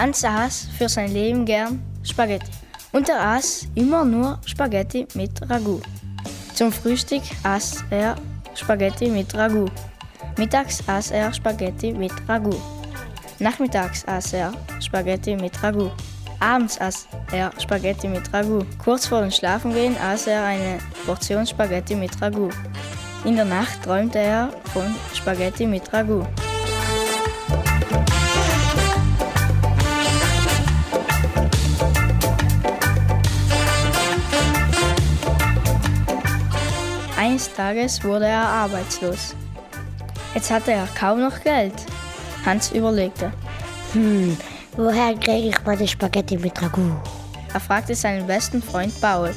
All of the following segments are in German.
Hans aß für sein Leben gern Spaghetti. Und er aß immer nur Spaghetti mit Ragout. Zum Frühstück aß er Spaghetti mit Ragout. Mittags aß er Spaghetti mit Ragout. Nachmittags aß er Spaghetti mit Ragout. Abends aß er Spaghetti mit Ragout. Kurz vor dem Schlafengehen aß er eine Portion Spaghetti mit Ragout. In der Nacht träumte er von Spaghetti mit Ragout. Eines Tages wurde er arbeitslos. Jetzt hatte er kaum noch Geld. Hans überlegte. Hm, woher kriege ich meine Spaghetti mit Ragout? Er fragte seinen besten Freund Paul.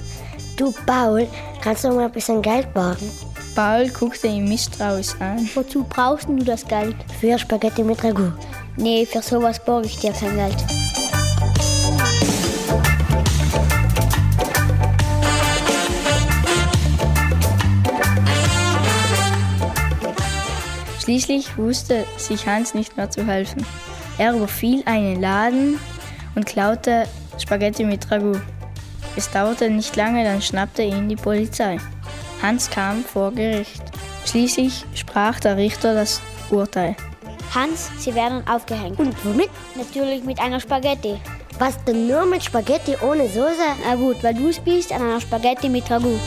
Du, Paul, kannst du mal ein bisschen Geld borgen? Paul guckte ihn misstrauisch an. Wozu brauchst du das Geld? Für Spaghetti mit Ragout. Nee, für sowas borge ich dir kein Geld. Schließlich wusste sich Hans nicht mehr zu helfen. Er überfiel einen Laden und klaute Spaghetti mit Ragout. Es dauerte nicht lange, dann schnappte ihn die Polizei. Hans kam vor Gericht. Schließlich sprach der Richter das Urteil. Hans, Sie werden aufgehängt. Und womit? Natürlich mit einer Spaghetti. Was denn nur mit Spaghetti ohne Soße? Na gut, weil du es bist an einer Spaghetti mit Ragout.